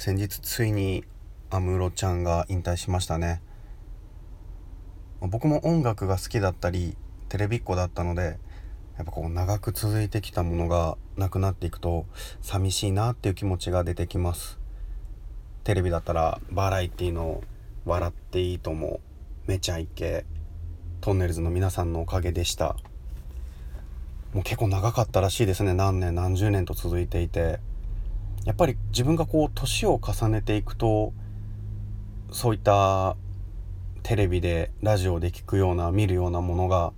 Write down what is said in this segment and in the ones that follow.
先日ついに安室ちゃんが引退しましたね。僕も音楽が好きだったりテレビっ子だったのでやっぱこう長く続いてきたものがなくなっていくと寂しいなっていう気持ちが出てきます。テレビだったらバラエティの「笑っていいとも」「めちゃイケ」トンネルズの皆さんのおかげでした。もう結構長かったらしいですね。何年何十年と続いていて。やっぱり自分がこう年を重ねていくとそういったテレビでラジオで聞くような見るようなものが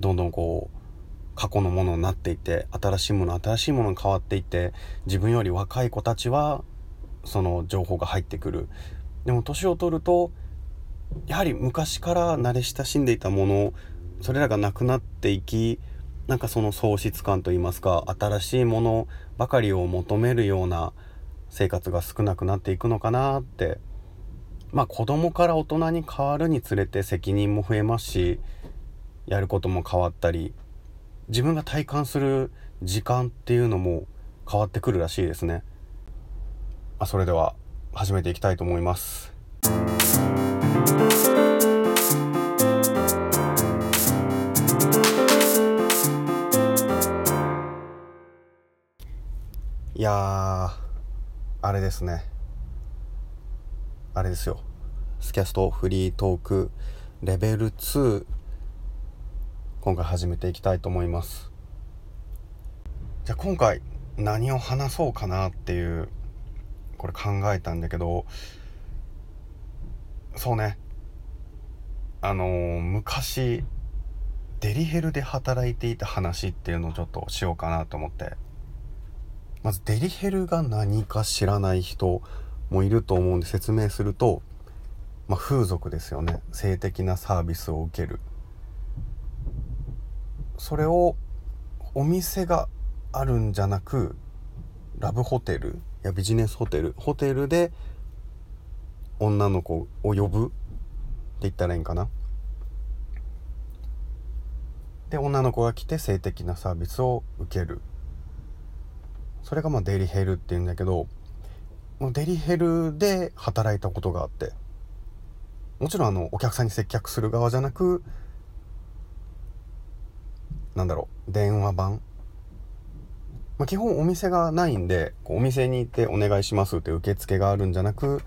どんどんこう過去のものになっていって新しいもの新しいものに変わっていって自分より若い子たちはその情報が入ってくる。でも年を取るとやはり昔から慣れ親しんでいたものそれらがなくなっていきなんかその喪失感といいますか新しいものばかりを求めるような生活が少なくなっていくのかなってまあ子供から大人に変わるにつれて責任も増えますしやることも変わったり自分が体感する時間っていうのも変わってくるらしいですね。あそれでは始めていきたいと思います。やあれですね。あれですよ。スキャストフリートークレベル2今回始めていきたいと思います。じゃあ今回何を話そうかなっていうこれ考えたんだけどそうね。あのー、昔デリヘルで働いていた話っていうのをちょっとしようかなと思って。まずデリヘルが何か知らない人もいると思うんで説明すると、まあ、風俗ですよね。性的なサービスを受ける。それをお店があるんじゃなくラブホテルやビジネスホテル。ホテルで女の子を呼ぶ。って言ったらいいんかな。で女の子が来て性的なサービスを受ける。それがまあデリヘルっていうんだけどデリヘルで働いたことがあってもちろんあのお客さんに接客する側じゃなくなんだろう電話番、まあ、基本お店がないんでお店に行ってお願いしますって受付があるんじゃなく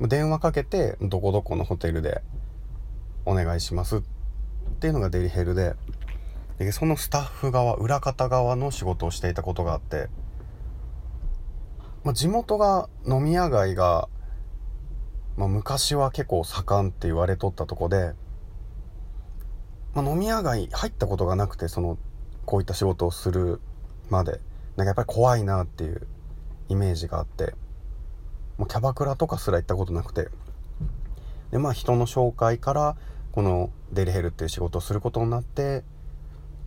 電話かけてどこどこのホテルでお願いしますっていうのがデリヘルででそのスタッフ側裏方側の仕事をしていたことがあってまあ、地元が飲み屋街が、まあ、昔は結構盛んって言われとったとこで、まあ、飲み屋街入ったことがなくてそのこういった仕事をするまで。なんかやっぱり怖いなっていうイメージがあって。もうキャバクラとかすら行ったことなくて。でまあ人の紹介からこのデリヘルっていう仕事をすることになって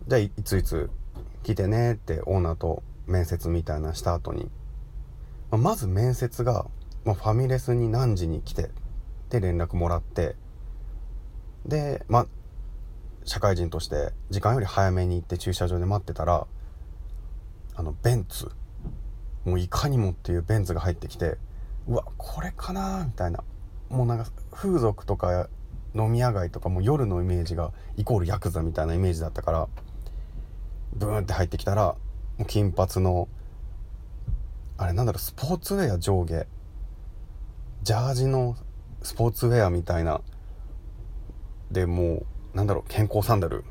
じゃあいついつ来てねってオーナーと面接みたいなした後にままず面接が、まファミレスに何時に来てで連絡もらってでま社会人として時間より早めに行って駐車場で待ってたらあのベンツもういかにもっていうベンツが入ってきてうわこれかなみたいな。もうなんか風俗とか飲み屋街とかも夜のイメージがイコールヤクザみたいなイメージだったからブーンって入ってきたらもう金髪のあれなんだろうスポーツウェア上下。ジャージのスポーツウェアみたいな。でもうなんだろう健康サンダル。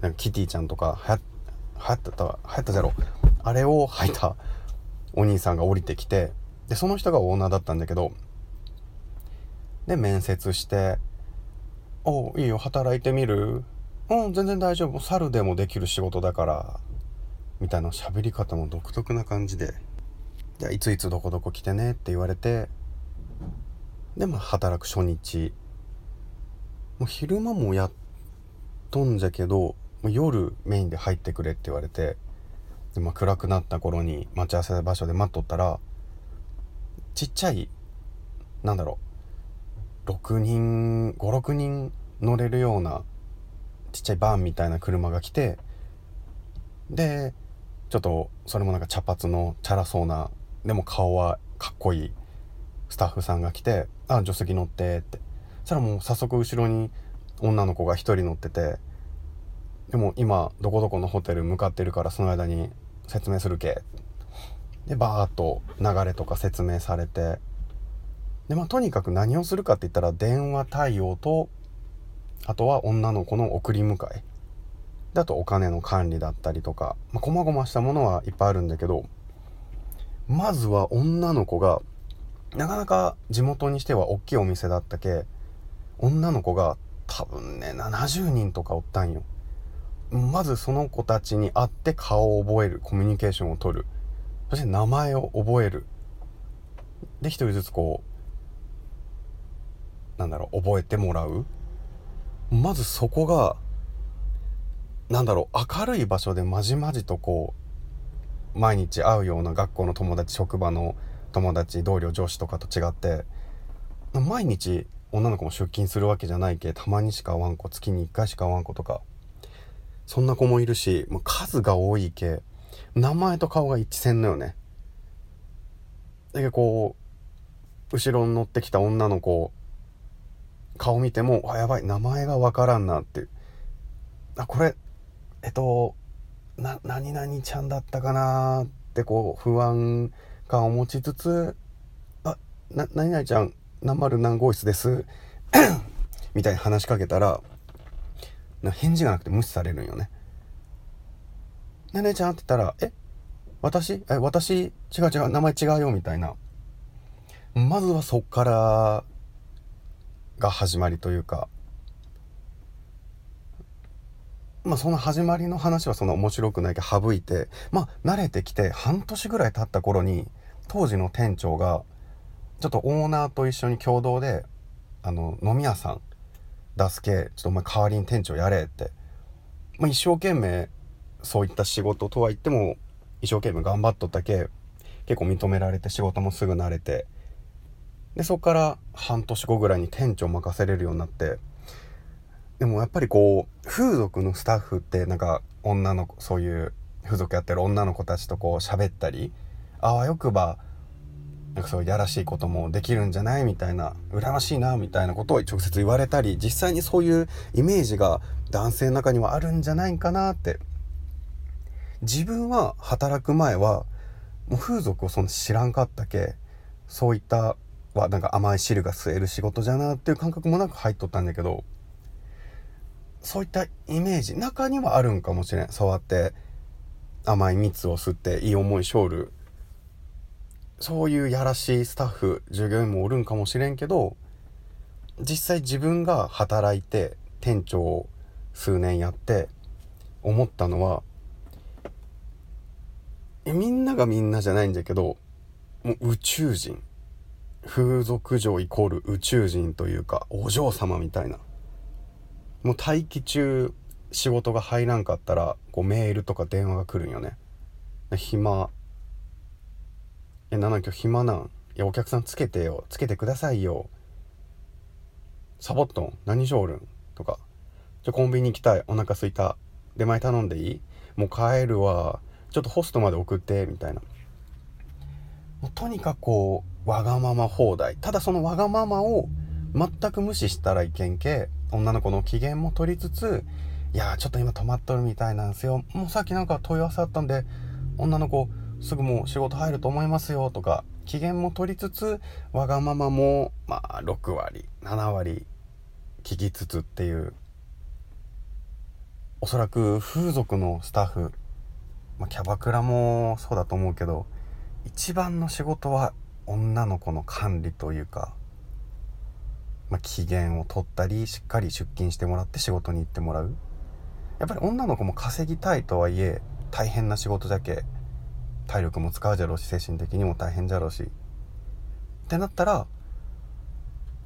なんかキティちゃんとかはや流行った流行ったじゃろ。あれを履いたお兄さんが降りてきてでその人がオーナーだったんだけどで面接して「おいいよ働いてみる?」「うん全然大丈夫。猿でもできる仕事だから」みたいな喋り方も独特な感じで。じゃあいついつどこどこ来てねって言われてでまあ働く初日。もう昼間もやっとんじゃけどもう夜メインで入ってくれって言われてで、まあ、暗くなった頃に待ち合わせ場所で待っとったらちっちゃいなんだろう6人56人乗れるようなちっちゃいバンみたいな車が来てでちょっとそれもなんか茶髪のチャラそうなでも顔はかっこいいスタッフさんが来て「あ助手席乗って」って。そしたらもう早速後ろに女の子が1人乗っててでも今どこどこのホテル向かってるからその間に説明するけ。でバーッと流れとか説明されて。でまあとにかく何をするかって言ったら電話対応とあとは女の子の送り迎え。であとお金の管理だったりとか、まあ、細々したものはいっぱいあるんだけどまずは女の子がなかなか地元にしては大きいお店だったけ女の子が多分ね70人とかおったんよ。まずその子たちに会って顔を覚えるコミュニケーションをとる。そして名前を覚える。で一人ずつこうなんだろう覚えてもらう。まずそこがなんだろう明るい場所でまじまじとこう毎日会うような学校の友達職場の友達同僚上司とかと違って毎日女の子も出勤するわけじゃないけたまにしか会わん子月に1回しか会わん子とかそんな子もいるしもう数が多いけ名前と顔が一致せんのよね。だけどこう後ろに乗ってきた女の子顔見てもあやばい名前がわからんなって。あこれえっとな何々ちゃんだったかなってこう不安感を持ちつつあな何々ちゃん何丸何号室です？みたいに話しかけたら返事がなくて無視されるんよね。ねねちゃんって言ったら、え私？え、私？違う違う、名前違うよみたいな。まずはそっからが始まりというか、まあその始まりの話はそんな面白くないけど省いて、まあ慣れてきて半年ぐらい経った頃に、当時の店長が、ちょっとオーナーと一緒に共同で、あの、飲み屋さん、出すけちょっとお前代わりに店長やれって、まあ、一生懸命そういった仕事とは言っても一生懸命頑張っとったけ結構認められて仕事もすぐ慣れて。でそこから半年後ぐらいに店長任せれるようになって。でもやっぱりこう風俗のスタッフってなんか女の子そういう風俗やってる女の子たちとこう喋ったりあわよくばなんかそういうやらしいこともできるんじゃないみたいな羨ましいなみたいなことを直接言われたり実際にそういうイメージが男性の中にはあるんじゃないかなって。自分は働く前はもう風俗をそんな知らんかったけそういったはなんか甘い汁が吸える仕事じゃなっていう感覚もなく入っとったんだけどそういったイメージ中にはあるんかもしれん。そうやって甘い蜜を吸っていい思いしょる。そういうやらしいスタッフ従業員もおるんかもしれんけど実際自分が働いて店長を数年やって思ったのはみんながみんなじゃないんだけどもう宇宙人。風俗嬢イコール宇宙人というかお嬢様みたいな。もう待機中仕事が入らんかったらこうメールとか電話が来るんよね暇え、なな今日暇なん？いや、お客さんつけてよ。つけてくださいよ。サボっとん？何しょおるん？とか。じゃ、コンビニ行きたい。お腹すいた。出前頼んでいい？もう帰るわ。ちょっとホストまで送って、みたいな。もうとにかくこう、わがまま放題。ただそのわがままを全く無視したらいけんけ、女の子の機嫌も取りつつ、いやちょっと今止まっとるみたいなんですよ。もうさっきなんか問い合わせあったんで、女の子、すぐもう仕事入ると思いますよとか機嫌も取りつつわがままもまあ6割7割聞きつつっていうおそらく風俗のスタッフ、まあ、キャバクラもそうだと思うけど一番の仕事は女の子の管理というか、まあ、機嫌を取ったりしっかり出勤してもらって仕事に行ってもらうやっぱり女の子も稼ぎたいとはいえ大変な仕事じゃけ体力も使うじゃろうし精神的にも大変じゃろうしってなったら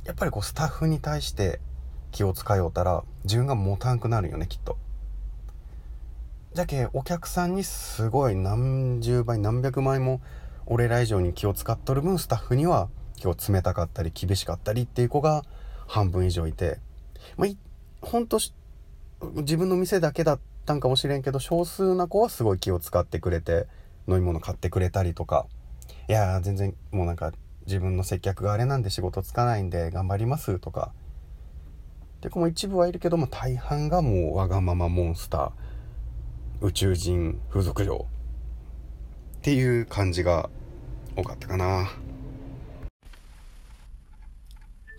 やっぱりこうスタッフに対して気を使いようたら自分が持たんくなるよねきっと。じゃけお客さんにすごい何十倍何百倍も俺ら以上に気を使っとる分スタッフには今日冷たかったり厳しかったりっていう子が半分以上いて。まあほんと自分の店だけだったんかもしれんけど少数な子はすごい気を使ってくれて飲み物買ってくれたりとか。いや全然もうなんか自分の接客があれなんで仕事つかないんで頑張りますとか。で子も一部はいるけども大半がもうわがままモンスター。宇宙人風俗嬢。っていう感じが多かったかな。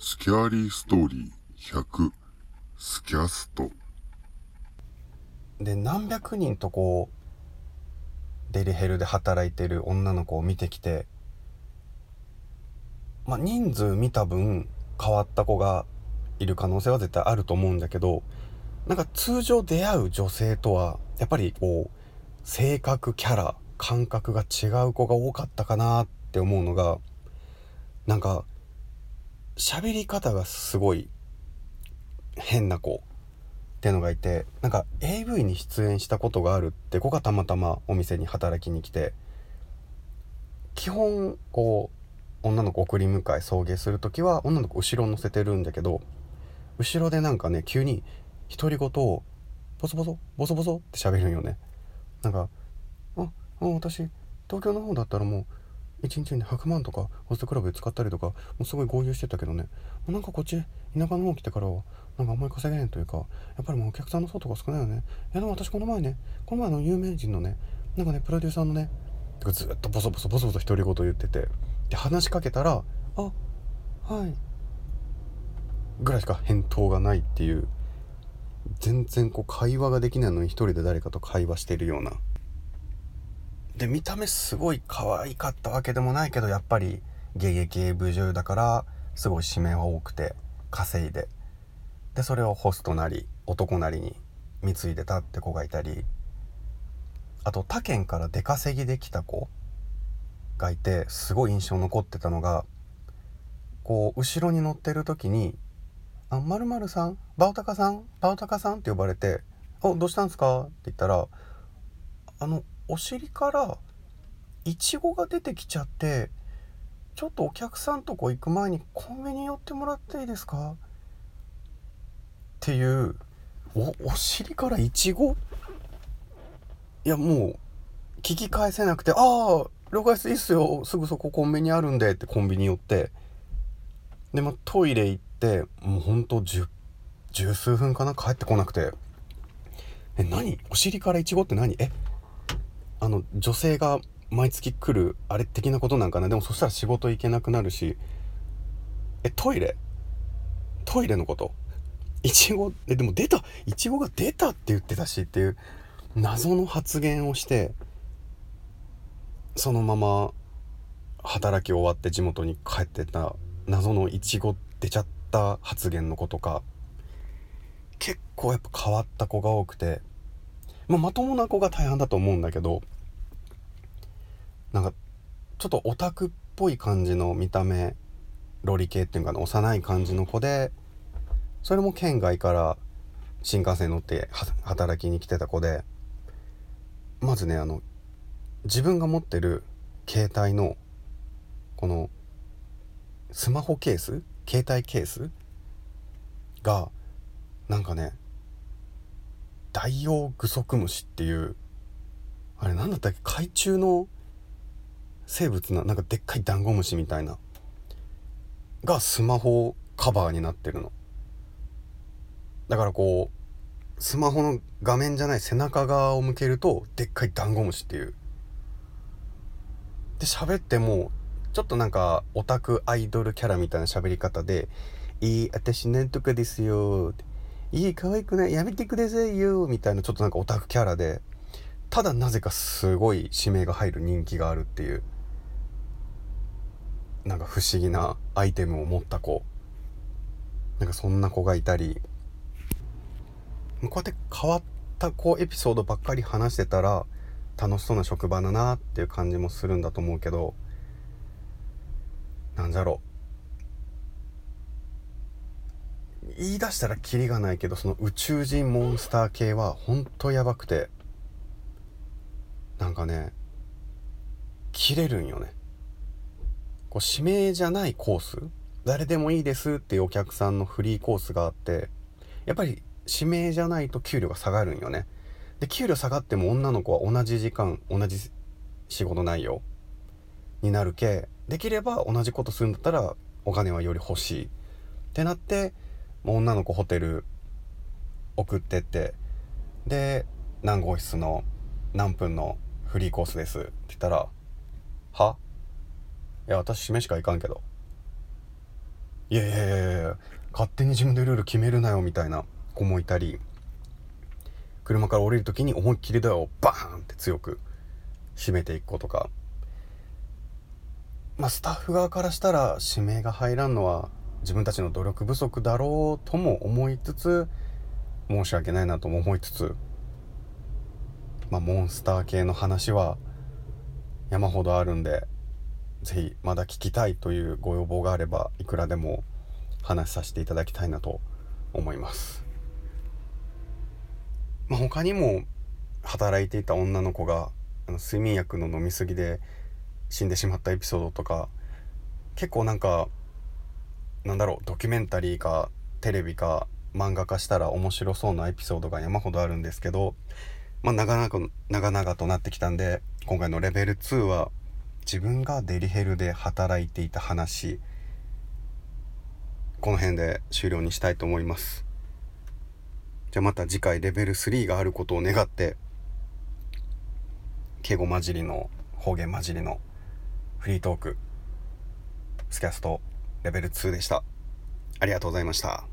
スキャーリーストーリー100スキャスト。で何百人とこうデリヘルで働いてる女の子を見てきてまあ人数見た分変わった子がいる可能性は絶対あると思うんだけどなんか通常出会う女性とはやっぱりこう性格キャラ感覚が違う子が多かったかなって思うのがなんか喋り方がすごい変な子っていうのがいてなんか AV に出演したことがあるって子がたまたまお店に働きに来て基本こう女の子送り迎え送迎する時は女の子後ろ乗せてるんだけど後ろでなんかね急に独り言をボソボソボソボソって喋るんよね。なんか「ああ私東京の方だったらもう1日に100万とかホストクラブで使ったりとかもうすごい合流してたけどね。もうなんかこっち田舎の方来てからはなんかあんまり稼げへんというかやっぱりもうお客さんの層とか少ないよね。いやでも私この前ねこの前の有名人のねなんかねプロデューサーのねずっとボソボソボソボソ独り言言っててで話しかけたら「あはい」ぐらいしか返答がないっていう全然こう会話ができないのに一人で誰かと会話してるようなで見た目すごい可愛かったわけでもないけどやっぱりゲゲゲ AV 女優だからすごい指名は多くて稼いででそれをホストなり男なりに貢いでたって子がいたりあと他県から出稼ぎできた子がいてすごい印象残ってたのがこう後ろに乗ってる時に「あまるさんバオタカさんバオタカさん」って呼ばれて「おどうしたんですか?」って言ったらあのお尻からイチゴが出てきちゃってちょっとお客さんとこ行く前にコンビニ寄ってもらっていいですか？っていうおお尻からイチゴ？いやもう聞き返せなくて「ああ了解ですいいっすよすぐそこコンビニあるんで」ってコンビニ寄って。で、まあ、トイレ行ってもうほんと十十数分かな？帰ってこなくて「え何？お尻からイチゴって何？えあの女性が毎月来るあれ的なことなんかな。でもそしたら仕事行けなくなるし。えトイレ？トイレのこと？いちごえでも出た！いちごが出たって言ってたしっていう謎の発言をしてそのまま働き終わって地元に帰ってた謎のいちご出ちゃった発言の子とか。結構やっぱ変わった子が多くて、まあ、まともな子が大半だと思うんだけどなんかちょっとオタクっぽい感じの見た目ロリ系っていうかな幼い感じの子でそれも県外から新幹線乗って働きに来てた子でまずねあの自分が持ってる携帯のこのスマホケース？携帯ケース？がなんかねダイオウグソクムシっていうあれ何だったっけ？海中の生物ななんかでっかいダンゴムシみたいながスマホカバーになってるの。だからこうスマホの画面じゃない背中側を向けるとでっかいダンゴムシっていう。で喋ってもちょっとなんかオタクアイドルキャラみたいな喋り方で「いい私なんとかですよ」って。いい可愛くないやめてくださいよ」みたいなちょっとなんかオタクキャラでただなぜかすごい指名が入る人気があるっていうなんか不思議なアイテムを持った子。なんかそんな子がいたりこうやって変わったこうエピソードばっかり話してたら楽しそうな職場だなっていう感じもするんだと思うけどなんだろう。言い出したらキリがないけどその宇宙人モンスター系はほんとやばくてなんかね切れるんよね。こう指名じゃないコース誰でもいいですっていうお客さんのフリーコースがあってやっぱり指名じゃないと給料が下がるんよね。で給料下がっても女の子は同じ時間同じ仕事内容になるけできれば同じことするんだったらお金はより欲しいってなって女の子ホテル送ってってで何号室の何分のフリーコースです。って言ったら「は？いや私示しか行かんけど」いやいやいやいや勝手に自分でルール決めるなよみたいな子もいたり車から降りる時に思いっきりドアをバーンって強く閉めていく子とか。まあスタッフ側からしたら指名が入らんのは自分たちの努力不足だろうとも思いつつ申し訳ないなとも思いつつまあモンスター系の話は山ほどあるんで是非まだ聞きたいというご要望があればいくらでも話させていただきたいなと思います。まあ、他にも働いていた女の子があの睡眠薬の飲み過ぎで死んでしまったエピソードとか結構なんかなんだろうドキュメンタリーかテレビか漫画化したら面白そうなエピソードが山ほどあるんですけど、まあ、長々長々となってきたんで今回のレベル2は自分がデリヘルで働いていた話。この辺で終了にしたいと思います。じゃあまた次回レベル3があることを願って敬語混じりの方言混じりのフリートークスキャストレベル2でした。ありがとうございました。